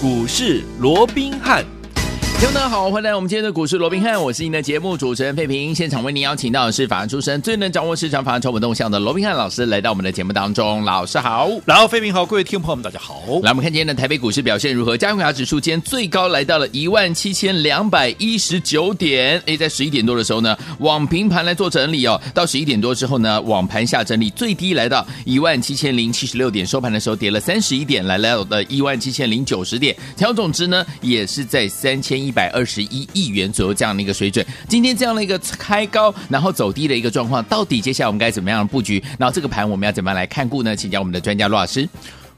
股市罗宾汉。听众大家好，欢迎来到我们今天的股市罗宾汉，我是您的节目主持人费平。现场为您邀请到的是法案出身、最能掌握市场法案筹码动向的罗宾汉老师，来到我们的节目当中。老师好，然后费平好，各位听众朋友们大家好。来，我们看今天的台北股市表现如何？加权指数今天最高来到了一万七千两百一十九点。诶，在十一点多的时候呢，往平盘来做整理哦。到十一点多之后呢，往盘下整理，最低来到一万七千零七十六点，收盘的时候跌了三十一点，来到了一万七千零九十点。调总值呢，也是在三千一百二十一。亿元左右这样的一个水准，今天这样的一个开高然后走低的一个状况，到底接下来我们该怎么样布局？然后这个盘我们要怎么样来看顾呢？请教我们的专家罗老师。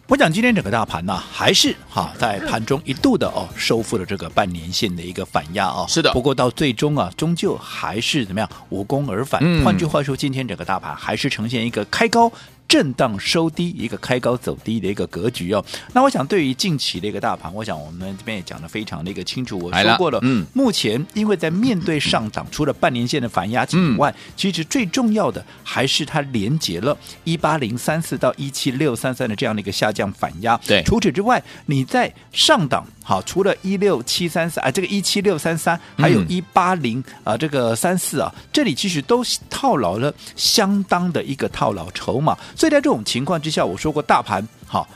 我讲今天整个大盘呢，还是哈在盘中一度的哦收复了这个半年线的一个反压啊、哦。是的，不过到最终啊，终究还是怎么样无功而返。嗯、换句话说，今天整个大盘还是呈现一个开高。震荡收低，一个开高走低的一个格局哦。那我想，对于近期的一个大盘，我想我们这边也讲的非常的一个清楚。我说过了，嗯，目前因为在面对上档，除了半年线的反压以外，嗯、其实最重要的还是它连接了一八零三四到一七六三三的这样的一个下降反压。对，除此之外，你在上档。好，除了一六七三三啊，这个一七六三三，还有一八零啊，这个三四啊，这里其实都套牢了相当的一个套牢筹码，所以在这种情况之下，我说过大盘好，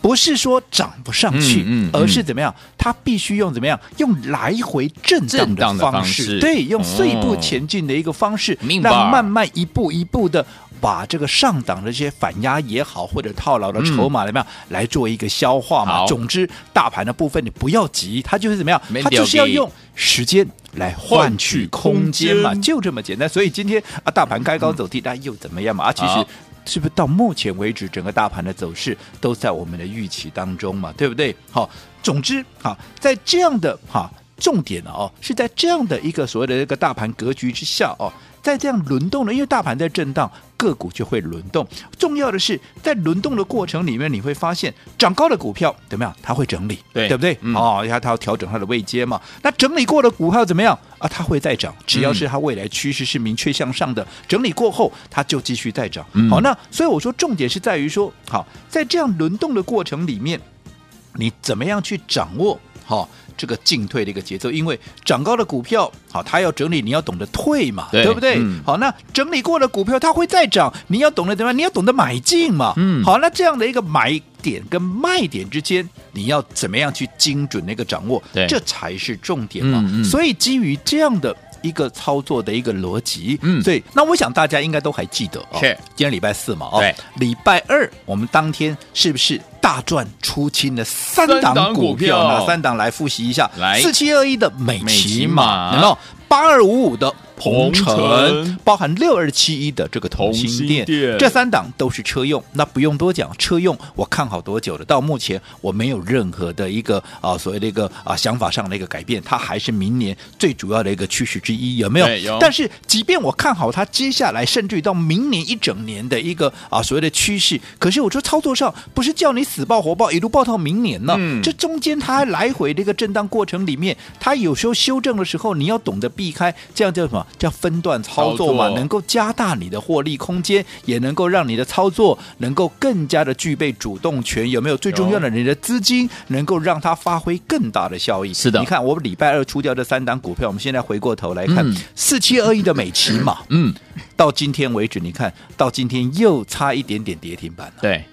不是说涨不上去，嗯嗯嗯、而是怎么样，它必须用怎么样，用来回震荡的方式，对，用碎步前进的一个方式，让、哦、慢慢一步一步的。把这个上档的这些反压也好，或者套牢的筹码怎么样、嗯、来做一个消化嘛？总之，大盘的部分你不要急，它就是怎么样？它就是要用时间来换取空间嘛，就这么简单。所以今天啊，大盘开高走低，那、嗯、又怎么样嘛？啊，其实是不是到目前为止，整个大盘的走势都在我们的预期当中嘛？对不对？好，总之好，在这样的哈重点呢哦，是在这样的一个所谓的这个大盘格局之下哦。在这样轮动的，因为大盘在震荡，个股就会轮动。重要的是，在轮动的过程里面，你会发现涨高的股票怎么样？它会整理，对，对不对？嗯、哦，它它要调整它的位阶嘛。那整理过的股票怎么样啊？它会再涨，只要是它未来趋势是明确向上的。嗯、整理过后，它就继续再涨。嗯、好，那所以我说，重点是在于说，好，在这样轮动的过程里面，你怎么样去掌握？好。这个进退的一个节奏，因为涨高的股票，好，它要整理，你要懂得退嘛，对，对不对？嗯、好，那整理过的股票，它会再涨，你要懂得怎么样？你要懂得买进嘛。嗯，好，那这样的一个买点跟卖点之间，你要怎么样去精准的一个掌握？对，这才是重点嘛。嗯嗯、所以基于这样的一个操作的一个逻辑，嗯，所以那我想大家应该都还记得哦，是今天礼拜四嘛，哦，对，礼拜二我们当天是不是？大赚出清的三档股票，哪三档来复习一下？来，四七二一的美琪玛，有没有？八二五五的。鹏程包含六二七一的这个同心店，这三档都是车用，那不用多讲，车用我看好多久了？到目前我没有任何的一个啊所谓的一个啊想法上的一个改变，它还是明年最主要的一个趋势之一，有没有？有。但是即便我看好它接下来甚至于到明年一整年的一个啊所谓的趋势，可是我说操作上不是叫你死抱活抱一路抱到明年呢？嗯。这中间它来回的一个震荡过程里面，它有时候修正的时候，你要懂得避开，这样叫什么？叫分段操作嘛，能够加大你的获利空间，也能够让你的操作能够更加的具备主动权。有没有？最重要的，你的资金能够让它发挥更大的效益。是的，你看我们礼拜二出掉这三档股票，我们现在回过头来看四七二一的美琪嘛，嗯，到今天为止，你看到今天又差一点点跌停板了。对。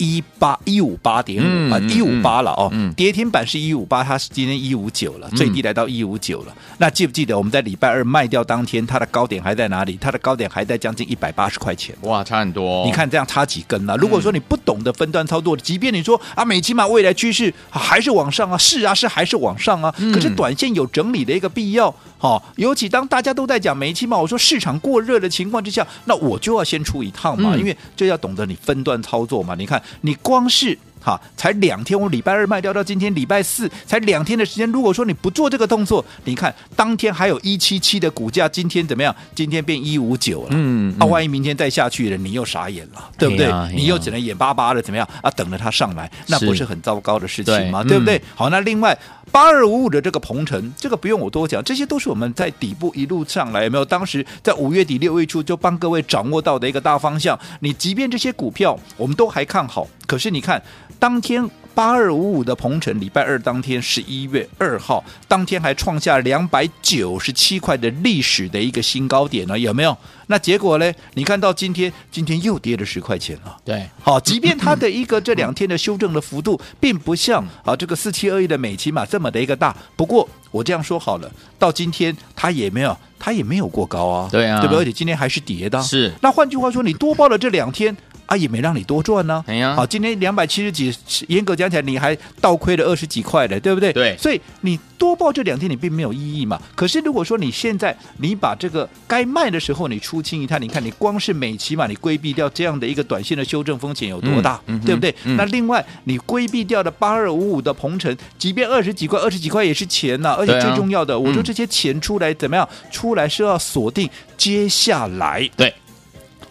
一八一五八点五啊，一五八了哦，嗯、跌停板是一五八，它是今天一五九了，最低来到一五九了。那记不记得我们在礼拜二卖掉当天，它的高点还在哪里？它的高点还在将近一百八十块钱。哇，差很多、哦！你看这样差几根了、啊？如果说你不懂得分段操作，即便你说啊，美琪玛未来趋势还是往上啊，是啊，是还是往上啊，可是短线有整理的一个必要。好，尤其当大家都在讲煤气嘛，我说市场过热的情况之下，那我就要先出一趟嘛，因为这要懂得你分段操作嘛。你看，你光是。好，才两天，我礼拜二卖掉到今天礼拜四，才两天的时间。如果说你不做这个动作，你看当天还有一七七的股价，今天怎么样？今天变一五九了。嗯，那、嗯啊、万一明天再下去了，你又傻眼了，对不对？啊啊、你又只能眼巴巴的怎么样啊？等着它上来，那不是很糟糕的事情吗？对，对不对？嗯、好，那另外八二五五的这个鹏程，这个不用我多讲，这些都是我们在底部一路上来，有没有？当时在五月底六月初就帮各位掌握到的一个大方向。你即便这些股票我们都还看好。可是你看当天。八二五五的鹏程，礼拜二当天十一月二号当天还创下两百九十七块的历史的一个新高点呢，有没有？那结果呢？你看到今天，今天又跌了十块钱了。对，好，即便它的一个这两天的修正的幅度，并不像啊这个四七二一的美琪嘛这么的一个大。不过我这样说好了，到今天它也没有，它也没有过高啊。对啊，对不对？而且今天还是跌的。是。那换句话说，你多报了这两天。啊，也没让你多赚呢、啊。哎呀，好，今天两百七十几，严格讲起来，你还倒亏了二十几块的，对不对？对。所以你多报这两天，你并没有意义嘛。可是如果说你现在你把这个该卖的时候你出清一趟，你看你光是美琪嘛，你规避掉这样的一个短线的修正风险有多大，嗯、对不对？嗯、那另外你规避掉的八二五五的鹏程，即便二十几块、二十几块也是钱呐、啊。而且最重要的，啊、我说这些钱出来怎么样？出来是要锁定接下来。对。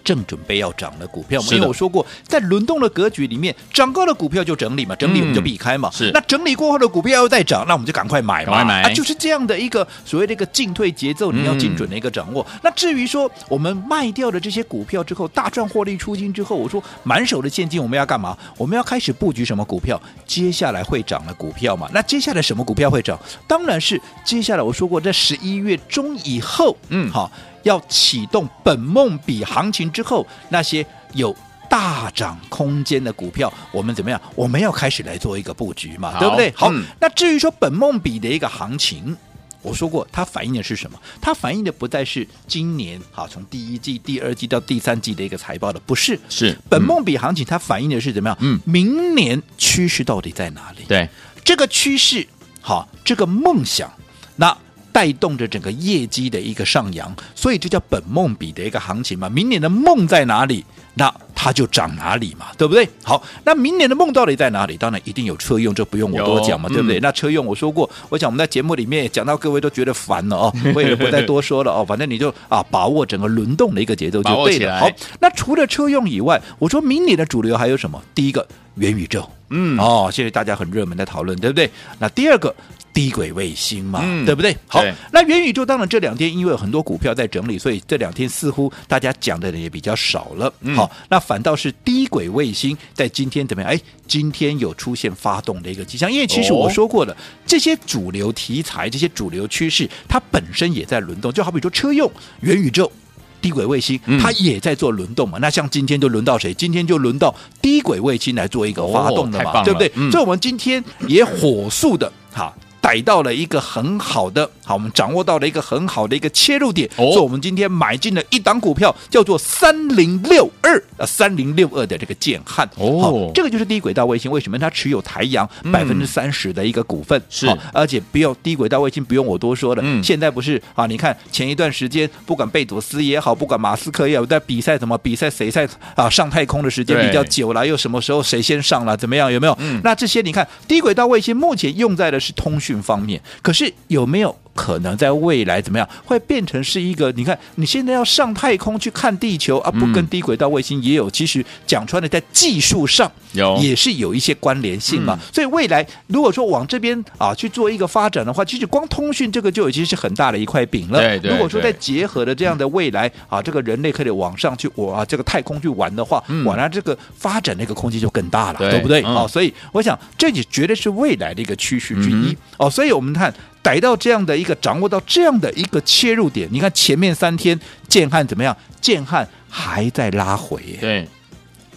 正准备要涨的股票，因为我说过，在轮动的格局里面，涨高的股票就整理嘛，整理我们就避开嘛。是，那整理过后的股票要再涨，那我们就赶快买嘛。赶快买啊，就是这样的一个所谓的一个进退节奏，你要精准的一个掌握。那至于说我们卖掉的这些股票之后，大赚获利出金之后，我说满手的现金我们要干嘛？我们要开始布局什么股票？接下来会涨的股票嘛？那接下来什么股票会涨？当然是接下来我说过，在十一月中以后，嗯，好。要启动本梦比行情之后，那些有大涨空间的股票，我们怎么样？我们要开始来做一个布局嘛，对不对？好，嗯、那至于说本梦比的一个行情，我说过，它反映的是什么？它反映的不再是今年哈从第一季、第二季到第三季的一个财报的，不是，是本梦比行情，它反映的是怎么样？嗯，明年趋势到底在哪里？对，这个趋势，好，这个梦想，那。带动着整个业绩的一个上扬，所以这叫本梦比的一个行情嘛。明年的梦在哪里，那它就涨哪里嘛，对不对？好，那明年的梦到底在哪里？当然一定有车用，这不用我多讲嘛，对不对？嗯、那车用我说过，我想我们在节目里面也讲到，各位都觉得烦了哦，我也不再多说了哦。反正你就啊，把握整个轮动的一个节奏就对了。好，那除了车用以外，我说明年的主流还有什么？第一个元宇宙，嗯，哦，现在大家很热门的讨论，对不对？那第二个。低轨卫星嘛，嗯、对不对？好，那元宇宙当然这两天因为有很多股票在整理，所以这两天似乎大家讲的人也比较少了。嗯、好，那反倒是低轨卫星在今天怎么样？哎，今天有出现发动的一个迹象，因为其实我说过了，哦、这些主流题材、这些主流趋势，它本身也在轮动。就好比说车用、元宇宙、低轨卫星，它也在做轮动嘛。嗯、那像今天就轮到谁？今天就轮到低轨卫星来做一个发动的嘛，哦、对不对？嗯、所以我们今天也火速的哈。逮到了一个很好的，好，我们掌握到了一个很好的一个切入点，哦、所以我们今天买进了一档股票，叫做三零六二啊，三零六二的这个建汉，哦，好，这个就是低轨道卫星，为什么它持有台阳百分之三十的一个股份？是、嗯，而且不用低轨道卫星，不用我多说了，嗯，现在不是啊？你看前一段时间，不管贝佐斯也好，不管马斯克也好，在比赛什么比赛，谁在啊上太空的时间比较久了，又什么时候谁先上了，怎么样？有没有？嗯，那这些你看低轨道卫星目前用在的是通讯方面，可是有没有可能在未来怎么样会变成是一个？你看你现在要上太空去看地球啊，不跟低轨道卫星也有？其实讲穿了，在技术上有也是有一些关联性嘛。所以未来如果说往这边啊去做一个发展的话，其实光通讯这个就已经是很大的一块饼了。如果说再结合的这样的未来啊，这个人类可以往上去我啊这个太空去玩的话，往来这个发展那个空间就更大了，对不对？好，所以我想这也绝对是未来的一个趋势之一哦。所以我们看。逮到这样的一个掌握到这样的一个切入点，你看前面三天建汉怎么样？建汉还在拉回。对，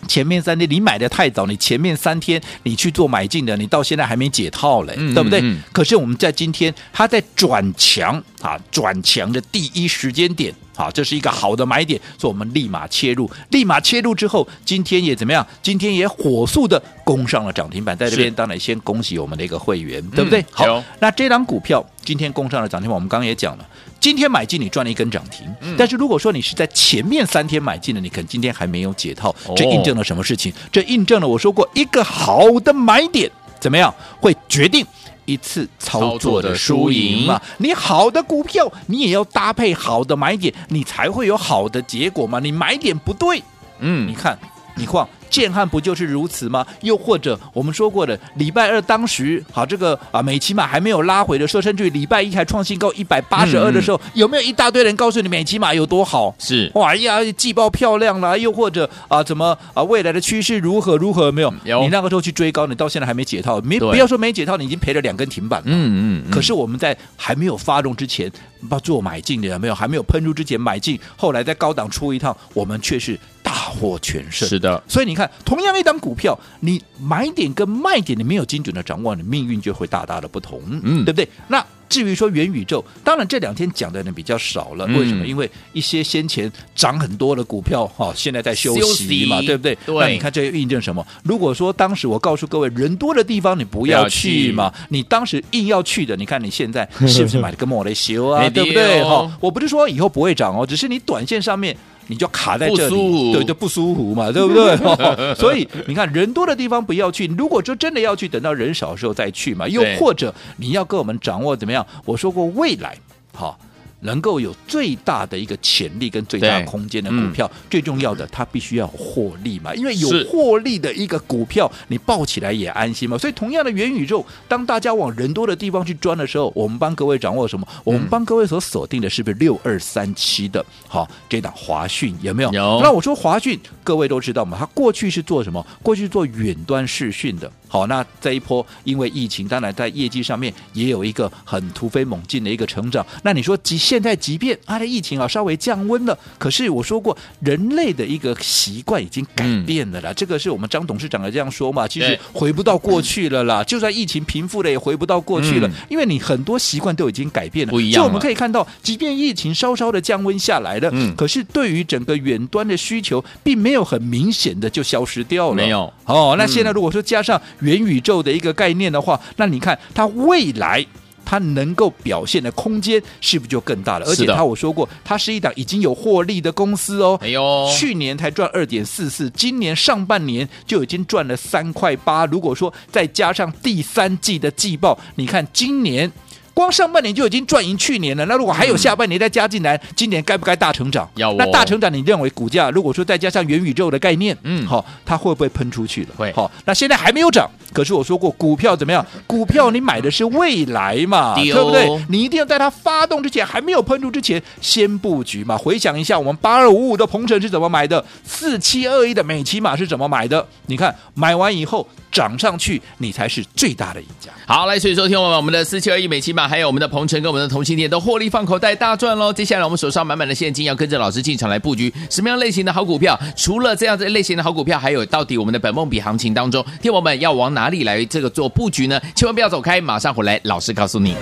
前面三天你买的太早，你前面三天你去做买进的，你到现在还没解套嘞，嗯、对不对？嗯、可是我们在今天，它在转强啊，转强的第一时间点。好，这是一个好的买点，所以我们立马切入，立马切入之后，今天也怎么样？今天也火速的攻上了涨停板，在这边当然先恭喜我们的一个会员，对不对？好，那这档股票今天攻上了涨停板，我们刚刚也讲了，今天买进你赚了一根涨停，嗯、但是如果说你是在前面三天买进的，你可能今天还没有解套，这印证了什么事情？这印证了我说过一个好的买点怎么样会决定。一次操作的输赢嘛，你好的股票，你也要搭配好的买点，你才会有好的结果嘛。你买点不对，嗯，你看你况。建汉不就是如此吗？又或者我们说过的，礼拜二当时好这个啊，美琪玛还没有拉回的时候，甚至于礼拜一还创新高一百八十二的时候，嗯、有没有一大堆人告诉你美琪玛有多好？是哇呀，季报漂亮啦，又或者啊，怎么啊，未来的趋势如何如何？没有，有你那个时候去追高，你到现在还没解套，没不要说没解套，你已经赔了两根停板了。嗯嗯。可是我们在还没有发动之前，不做买进的有没有？还没有喷出之前买进，后来在高档出一趟，我们却是。大获全胜，是的。所以你看，同样一档股票，你买点跟卖点你没有精准的掌握，你命运就会大大的不同，嗯，对不对？那至于说元宇宙，当然这两天讲的人比较少了，为什么？嗯、因为一些先前涨很多的股票，哈、哦，现在在休息嘛，息对不对？对。那你看这印证什么？如果说当时我告诉各位，人多的地方你不要去嘛，去你当时硬要去的，你看你现在是不是买了个莫雷修啊？对不对？哈、哦，我不是说以后不会涨哦，只是你短线上面。你就卡在这里，对，就不舒服嘛，对不对？所以你看，人多的地方不要去。如果说真的要去，等到人少的时候再去嘛。又或者你要跟我们掌握怎么样？我说过未来，好。能够有最大的一个潜力跟最大空间的股票，嗯、最重要的，它必须要获利嘛。因为有获利的一个股票，你抱起来也安心嘛。所以，同样的元宇宙，当大家往人多的地方去钻的时候，我们帮各位掌握什么？嗯、我们帮各位所锁定的是不是六二三七的？好，这档华讯有没有？有。那我说华讯，各位都知道嘛，它过去是做什么？过去做远端视讯的。好，那这一波因为疫情，当然在业绩上面也有一个很突飞猛进的一个成长。那你说即现在即便啊，的疫情啊稍微降温了，可是我说过，人类的一个习惯已经改变了啦。嗯、这个是我们张董事长也这样说嘛，其实回不到过去了啦。对就算疫情平复了，也回不到过去了，嗯、因为你很多习惯都已经改变了。不一样。就我们可以看到，即便疫情稍稍的降温下来了，嗯，可是对于整个远端的需求，并没有很明显的就消失掉了。没有。哦，那现在如果说加上。元宇宙的一个概念的话，那你看它未来它能够表现的空间是不是就更大了？而且它我说过，它是一档已经有获利的公司哦。哎呦，去年才赚二点四四，今年上半年就已经赚了三块八。如果说再加上第三季的季报，你看今年。光上半年就已经赚赢去年了，那如果还有下半年再加进来，嗯、今年该不该大成长？要我那大成长，你认为股价如果说再加上元宇宙的概念，嗯，好，它会不会喷出去了？会，好，那现在还没有涨，可是我说过，股票怎么样？股票你买的是未来嘛，对不对？你一定要在它发动之前，还没有喷出之前，先布局嘛。回想一下，我们八二五五的鹏程是怎么买的？四七二一的美琪玛是怎么买的？你看买完以后。涨上去，你才是最大的赢家。好，来，所以说听我们我们的四七二一美琪玛，还有我们的鹏程跟我们的同心店都获利放口袋大赚喽。接下来我们手上满满的现金，要跟着老师进场来布局什么样类型的好股票？除了这样子类型的好股票，还有到底我们的本梦比行情当中，听我们要往哪哪里来这个做布局呢？千万不要走开，马上回来，老师告诉你。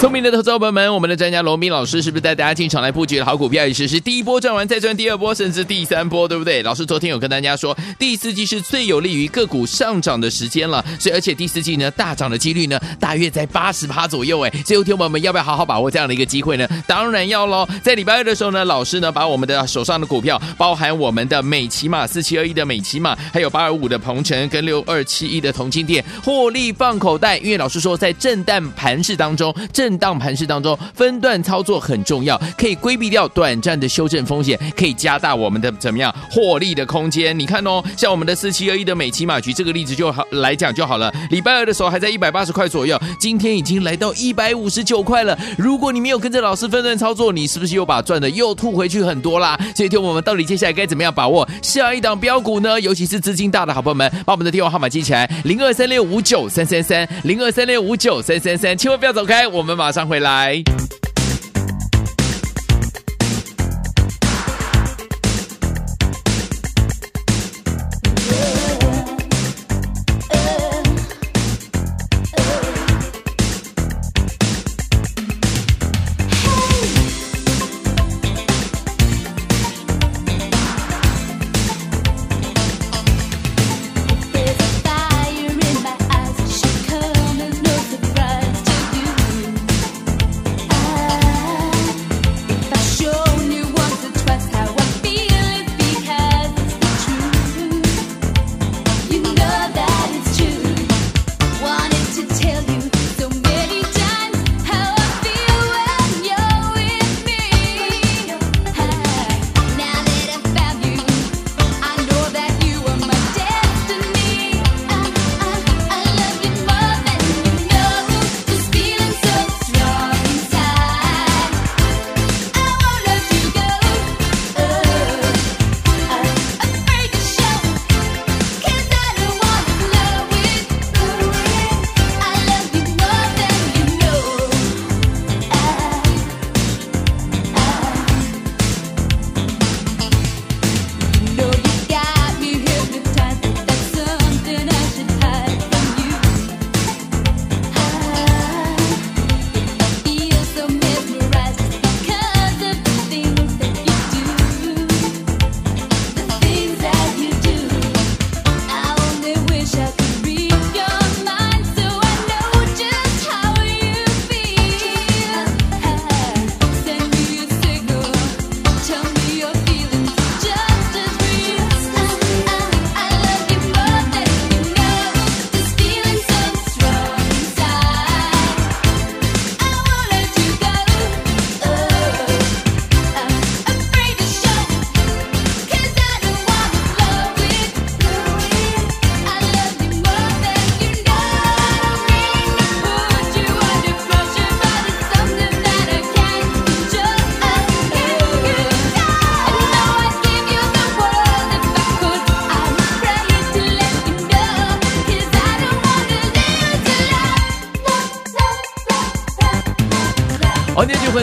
聪明的投资朋友们，我们的专家罗明老师是不是带大家进场来布局的好股票？也是是第一波赚完再赚第二波，甚至第三波，对不对？老师昨天有跟大家说，第四季是最有利于个股上涨的时间了，所以而且第四季呢大涨的几率呢大约在八十趴左右，哎，所以有听友们要不要好好把握这样的一个机会呢？当然要喽！在礼拜二的时候呢，老师呢把我们的手上的股票，包含我们的美琪玛四七二一的美琪玛，还有八二五的鹏程跟六二七一的同金店获利放口袋，因为老师说在震荡盘势当中震。震荡盘势当中，分段操作很重要，可以规避掉短暂的修正风险，可以加大我们的怎么样获利的空间。你看哦，像我们的四七二一的美琪玛，举这个例子就好来讲就好了。礼拜二的时候还在一百八十块左右，今天已经来到一百五十九块了。如果你没有跟着老师分段操作，你是不是又把赚的又吐回去很多啦？所以，听我们到底接下来该怎么样把握下一档标股呢？尤其是资金大的好朋友们，把我们的电话号码记起来：零二三六五九三三三，零二三六五九三三三，千万不要走开，我们。马上回来。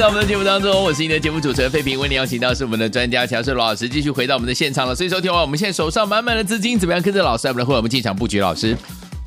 我们的节目当中，我是你的节目主持人费平，为你邀请到是我们的专家强势罗老师，继续回到我们的现场了。所以，说听完我们现在手上满满的资金，怎么样跟着老师，我们的会我们进场布局？老师。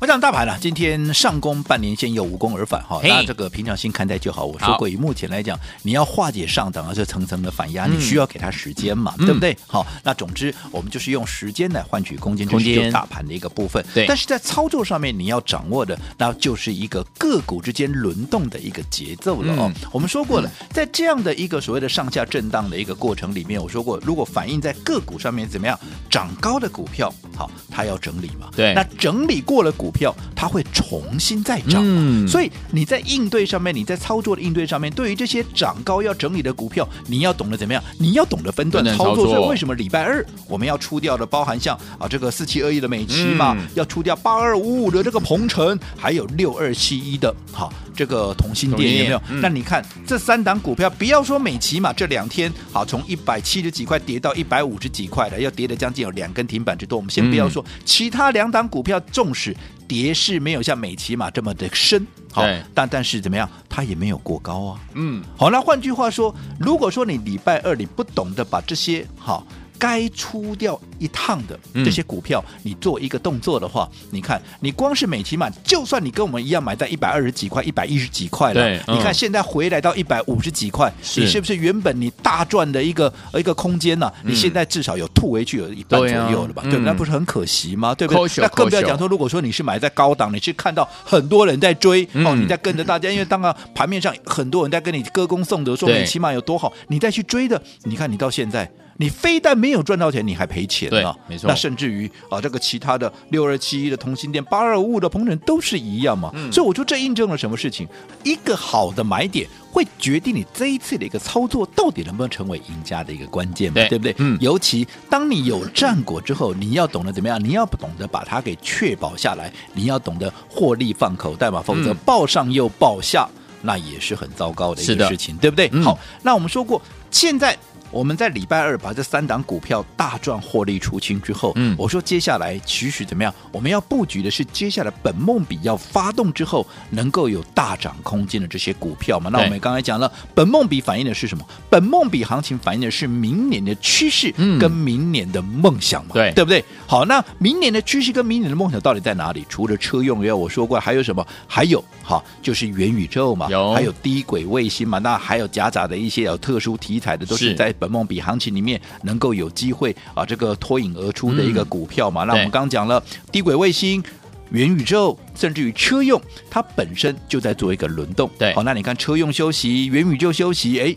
我想大盘呢，今天上攻半年线又无功而返哈，那这个平常心看待就好。我说过，以目前来讲，你要化解上档啊这层层的反压，你需要给它时间嘛，对不对？好，那总之我们就是用时间来换取空间，就是大盘的一个部分。对，但是在操作上面，你要掌握的那就是一个个股之间轮动的一个节奏了哦。我们说过了，在这样的一个所谓的上下震荡的一个过程里面，我说过，如果反映在个股上面怎么样，涨高的股票，好，它要整理嘛。对，那整理过了股票，它会。重新再涨，嗯，所以你在应对上面，你在操作的应对上面，对于这些涨高要整理的股票，你要懂得怎么样？你要懂得分段操作。所以为什么礼拜二我们要出掉的，包含像啊这个四七二一的美琪嘛，嗯、要出掉八二五五的这个鹏程，还有六二七一的，好这个同心店有没有？嗯、那你看这三档股票，不要说美琪嘛，这两天好从一百七十几块跌到一百五十几块的，要跌的将近有两根停板之多。我们先不要说、嗯、其他两档股票，纵使。跌势没有像美琪嘛这么的深，好，但但是怎么样，它也没有过高啊。嗯，好，那换句话说，如果说你礼拜二你不懂得把这些好。该出掉一趟的这些股票，嗯、你做一个动作的话，你看，你光是美琪玛，就算你跟我们一样买在一百二十几块、一百一十几块了，对你看现在回来到一百五十几块，是你是不是原本你大赚的一个一个空间呢、你现在至少有吐回去有一半左右了吧？对，啊、对，那不是很可惜吗？对不对？那更不要讲说，如果说你是买在高档，你是看到很多人在追、嗯、哦，你在跟着大家，因为当然盘面上很多人在跟你歌功颂德，说美琪玛有多好，你再去追的，你看你到现在。你非但没有赚到钱，你还赔钱了。没错。那甚至于啊，这个其他的六二七一的同心店、八二五五的鹏程都是一样嘛。嗯。所以我说这印证了什么事情？一个好的买点会决定你这一次的一个操作到底能不能成为赢家的一个关键嘛，对，对不对？嗯。尤其当你有战果之后，你要懂得怎么样？你要懂得把它给确保下来，你要懂得获利放口袋嘛，否则报上又报下，嗯、那也是很糟糕的一个事情，对不对？嗯、好，那我们说过现在。我们在礼拜二把这三档股票大赚获利出清之后，嗯，我说接下来其实怎么样？我们要布局的是接下来本梦比要发动之后能够有大涨空间的这些股票嘛？那我们刚才讲了，本梦比反映的是什么？本梦比行情反映的是明年的趋势跟明年的梦想嘛？对，对不对？好，那明年的趋势跟明年的梦想到底在哪里？除了车用，要我说过还有什么？还有好，就是元宇宙嘛，有还有低轨卫星嘛？那还有夹杂的一些有特殊题材的，都是在。本梦比行情里面能够有机会啊，这个脱颖而出的一个股票嘛？嗯、那我们刚讲了低轨卫星、元宇宙，甚至于车用，它本身就在做一个轮动。对，好，那你看车用休息，元宇宙休息，哎，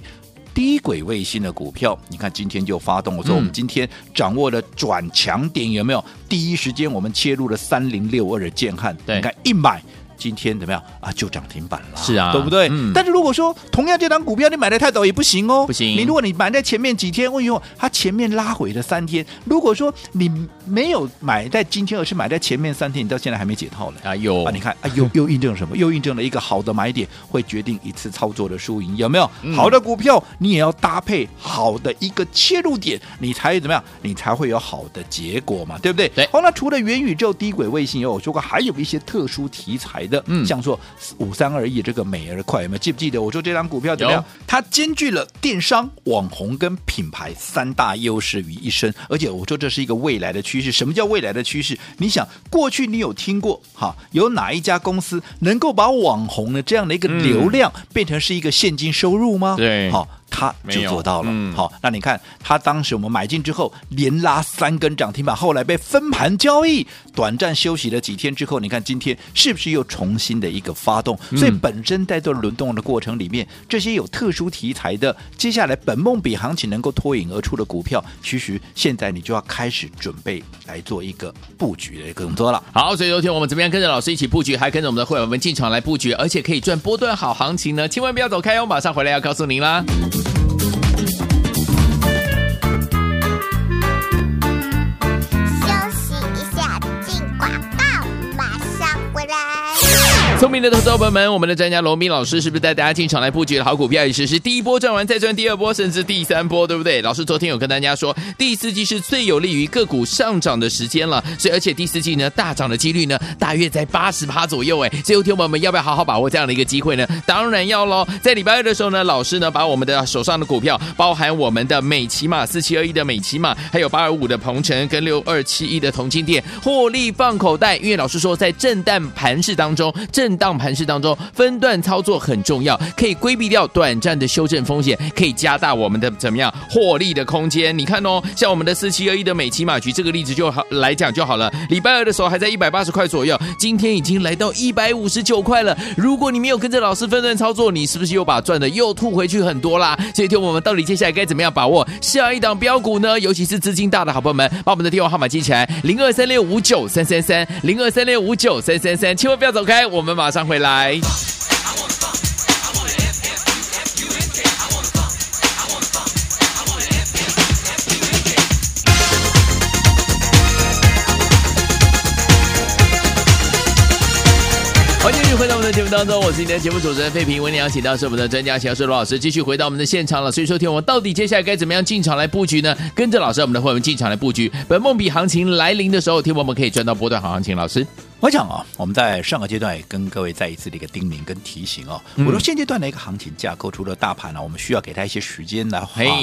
低轨卫星的股票，你看今天就发动。我说我们今天掌握了转强点有没有？第一时间我们切入了三零六二的建汉，对，你看一买。今天怎么样啊？就涨停板了，是啊，对不对？嗯。但是如果说同样这档股票你买的太早也不行哦，不行。你如果你买在前面几天，为什么它前面拉回了三天？如果说你没有买在今天，而是买在前面三天，你到现在还没解套呢？啊，有啊！你看啊，又又印证了什么？又印证了一个好的买点会决定一次操作的输赢，有没有？嗯、好的股票你也要搭配好的一个切入点，你才怎么样？你才会有好的结果嘛，对不对？对。好，那除了元宇宙、低轨卫星以外，我说过还有一些特殊题材的。嗯，像说五三二一这个美而快，有没有记不记得？我说这张股票怎么样？它兼具了电商、网红跟品牌三大优势于一身，而且我说这是一个未来的趋势。什么叫未来的趋势？你想过去你有听过哈？有哪一家公司能够把网红的这样的一个流量变成是一个现金收入吗？对，好。他就做到了，嗯、好，那你看他当时我们买进之后连拉三根涨停板，后来被分盘交易，短暂休息了几天之后，你看今天是不是又重新的一个发动？嗯、所以本身在做轮动的过程里面，这些有特殊题材的，接下来本梦比行情能够脱颖而出的股票，其实现在你就要开始准备来做一个布局的工作了。好，所以昨天我们怎么样跟着老师一起布局，还跟着我们的会员们进场来布局，而且可以赚波段好行情呢？千万不要走开哦，马上回来要告诉您啦。聪明的投资者朋友们，我们的专家罗宾老师是不是带大家进场来布局的好股票？也是是第一波赚完再赚第二波，甚至第三波，对不对？老师昨天有跟大家说，第四季是最有利于个股上涨的时间了，所以而且第四季呢大涨的几率呢大约在八十趴左右，哎，所以听友们要不要好好把握这样的一个机会呢？当然要喽！在礼拜二的时候呢，老师呢把我们的手上的股票，包含我们的美琪玛四七二一的美琪玛，还有八二五的鹏程跟六二七一的同金店获利放口袋，因为老师说在震荡盘势当中，震荡盘势当中分段操作很重要，可以规避掉短暂的修正风险，可以加大我们的怎么样获利的空间。你看哦，像我们的四七二一的美琪马局这个例子就好来讲就好了。礼拜二的时候还在一百八十块左右，今天已经来到一百五十九块了。如果你没有跟着老师分段操作，你是不是又把赚的又吐回去很多啦？所以，听我们到底接下来该怎么样把握下一档标股呢？尤其是资金大的好朋友们，把我们的电话号码记起来：零二三六五九三三三，零二三六五九三三三，千万不要走开，我们马马上回来。欢迎继续回到我们的节目当中，我是今天节目主持人费平。为您邀请到是我们的专家乔师罗老师，继续回到我们的现场了。所以说，听我们到底接下来该怎么样进场来布局呢？跟着老师，我们的会员进场来布局。本梦比行情来临的时候，听我们可以赚到波段好行情。老师。我想啊，我们在上个阶段也跟各位再一次的一个叮咛跟提醒哦。我说现阶段的一个行情架构，除了大盘呢，我们需要给它一些时间来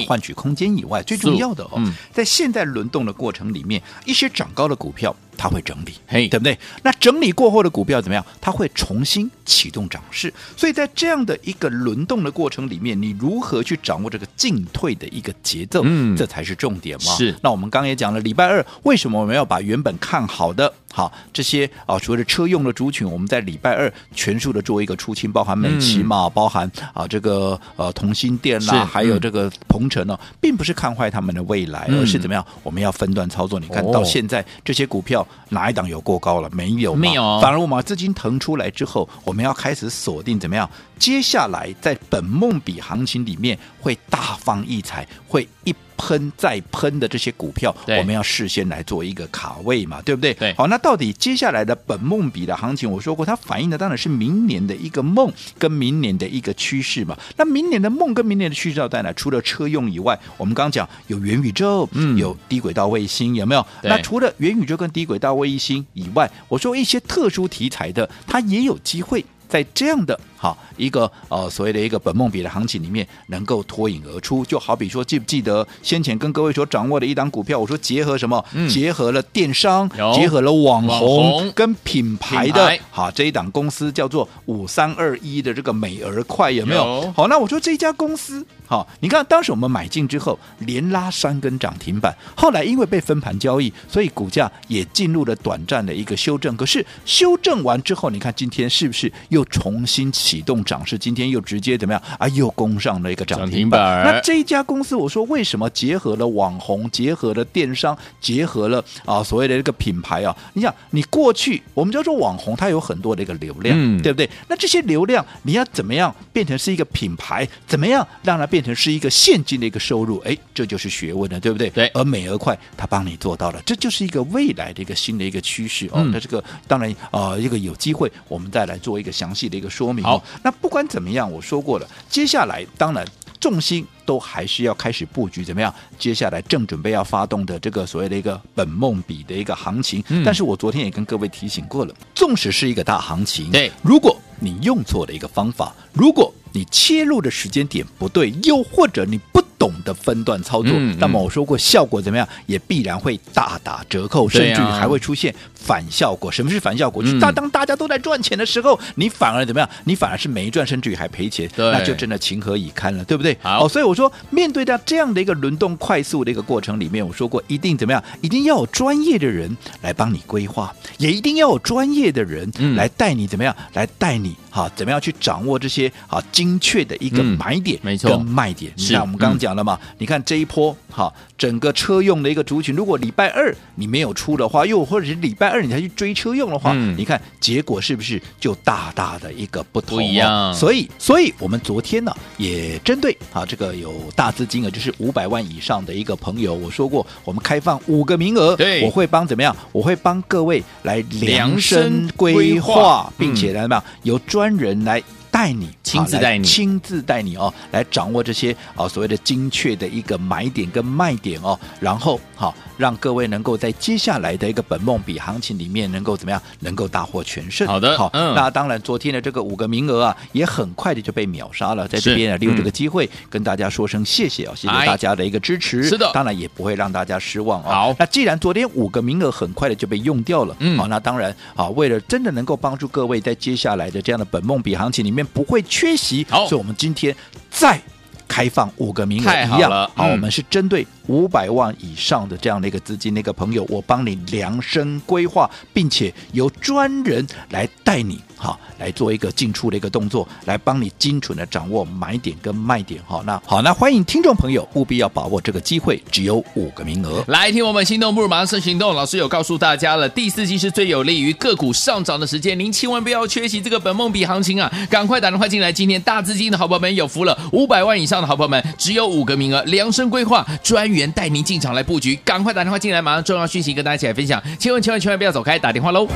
换取空间以外，最重要的哦，在现在轮动的过程里面，一些涨高的股票它会整理，嘿，对不对？那整理过后的股票怎么样？它会重新启动涨势。所以在这样的一个轮动的过程里面，你如何去掌握这个进退的一个节奏？嗯，这才是重点嘛。是。那我们刚刚也讲了，礼拜二为什么我们要把原本看好的？好，这些啊，所谓的车用的族群，我们在礼拜二全数的做一个出清，包含美琪嘛，嗯、包含啊这个呃同心店啦，还有这个鹏程呢，并不是看坏他们的未来，嗯、而是怎么样？我们要分段操作。你看到现在这些股票哪一档有过高了？没有，没有。反而我们把资金腾出来之后，我们要开始锁定怎么样？接下来在本梦比行情里面会大放异彩，会一。喷再喷的这些股票，我们要事先来做一个卡位嘛，对不对？对。好，那到底接下来的本梦比的行情，我说过，它反映的当然是明年的一个梦跟明年的一个趋势嘛。那明年的梦跟明年的趋势要在哪？除了车用以外，我们刚刚讲有元宇宙，嗯，有低轨道卫星，有没有？那除了元宇宙跟低轨道卫星以外，我说一些特殊题材的，它也有机会。在这样的好一个呃所谓的一个本梦比的行情里面，能够脱颖而出，就好比说，记不记得先前跟各位所掌握的一档股票？我说结合什么？嗯、结合了电商，结合了网红跟品牌的牌好这一档公司叫做五三二一的这个美而快有没有？有好，那我说这一家公司好，你看当时我们买进之后连拉三根涨停板，后来因为被分盘交易，所以股价也进入了短暂的一个修正。可是修正完之后，你看今天是不是又？又重新启动涨势，今天又直接怎么样啊？又攻上了一个涨停板。那这一家公司，我说为什么结合了网红，结合了电商，结合了啊所谓的这个品牌啊？你想，你过去我们叫做网红，它有很多的一个流量，嗯、对不对？那这些流量你要怎么样变成是一个品牌？怎么样让它变成是一个现金的一个收入？哎，这就是学问了，对不对？对。而美而快，它帮你做到了，这就是一个未来的一个新的一个趋势哦。那、嗯、这个当然啊，一个有机会我们再来做一个详。详细的一个说明。好，那不管怎么样，我说过了，接下来当然重心都还是要开始布局怎么样？接下来正准备要发动的这个所谓的一个本梦比的一个行情。嗯、但是我昨天也跟各位提醒过了，纵使是一个大行情，对，如果你用错了一个方法，如果你切入的时间点不对，又或者你不懂得分段操作，嗯嗯、那么我说过效果怎么样，也必然会大打折扣，甚至于还会出现反效果。什么是反效果？嗯、就是大当大家都在赚钱的时候，你反而怎么样？你反而是没赚，甚至于还赔钱，那就真的情何以堪了，对不对？好、哦，所以我说，面对到这样的一个轮动快速的一个过程里面，我说过，一定怎么样？一定要有专业的人来帮你规划，也一定要有专业的人来带你怎么样？来带你。好，怎么样去掌握这些啊精确的一个买点，没错，跟卖点。你看我们刚刚讲了嘛，你看这一波好，整个车用的一个族群，如果礼拜二你没有出的话，又或者是礼拜二你才去追车用的话，你看结果是不是就大大的一个不同？不一样。所以，所以我们昨天呢，也针对啊这个有大资金额，就是五百万以上的一个朋友，我说过，我们开放五个名额，对，我会帮怎么样？我会帮各位来量身规划，并且来怎么样？由专人来。带你亲自带你，亲自带你哦，来掌握这些哦所谓的精确的一个买点跟卖点哦，然后好。让各位能够在接下来的一个本梦比行情里面能够怎么样？能够大获全胜。好的，好，嗯、那当然，昨天的这个五个名额啊，也很快的就被秒杀了。在这边啊，利用这个机会、嗯、跟大家说声谢谢哦，谢谢大家的一个支持。是的，当然也不会让大家失望哦。好，那既然昨天五个名额很快的就被用掉了，嗯，好，那当然啊，为了真的能够帮助各位在接下来的这样的本梦比行情里面不会缺席，好，所以我们今天再开放五个名额，一样，太好了。好，嗯、我们是针对。五百万以上的这样的一个资金，那个朋友，我帮你量身规划，并且由专人来带你，好来做一个进出的一个动作，来帮你精准的掌握买点跟卖点，好，那好，那欢迎听众朋友务必要把握这个机会，只有五个名额，来听我们心动不如马上行动。老师有告诉大家了，第四季是最有利于个股上涨的时间，您千万不要缺席这个本梦比行情啊！赶快打电话进来，今天大资金的好朋友们有福了，五百万以上的好朋友们只有五个名额，量身规划专员。带您进场来布局，赶快打电话进来，马上重要讯息跟大家一起来分享，千万千万千万不要走开，打电话喽。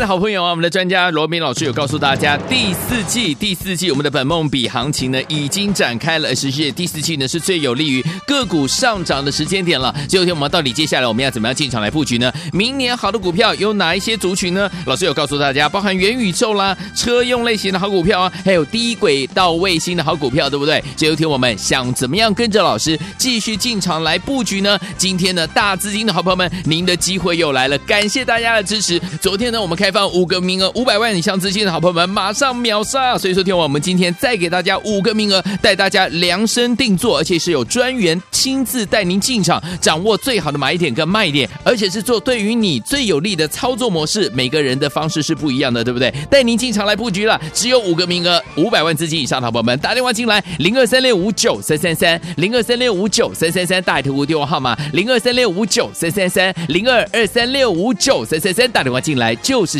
的好朋友啊，我们的专家罗明老师有告诉大家，第四季第四季我们的本梦比行情呢已经展开了，而且第四季呢是最有利于个股上涨的时间点了。今天我们到底接下来我们要怎么样进场来布局呢？明年好的股票有哪一些族群呢？老师有告诉大家，包含元宇宙啦、车用类型的好股票啊，还有低轨道卫星的好股票，对不对？今天我们想怎么样跟着老师继续进场来布局呢？今天呢大资金的好朋友们，您的机会又来了，感谢大家的支持。昨天呢我们。开放五个名额，五百万以上资金的好朋友们马上秒杀！所以说，听我们今天再给大家五个名额，带大家量身定做，而且是有专员亲自带您进场，掌握最好的买点跟卖点，而且是做对于你最有利的操作模式。每个人的方式是不一样的，对不对？带您进场来布局了，只有五个名额，五百万资金以上的好朋友们打电话进来，零二三六五九三三三，零二三六五九三三三，大爱投顾电话号码零二三六五九三三三，零二二三六五九三三三，打电话进来就是。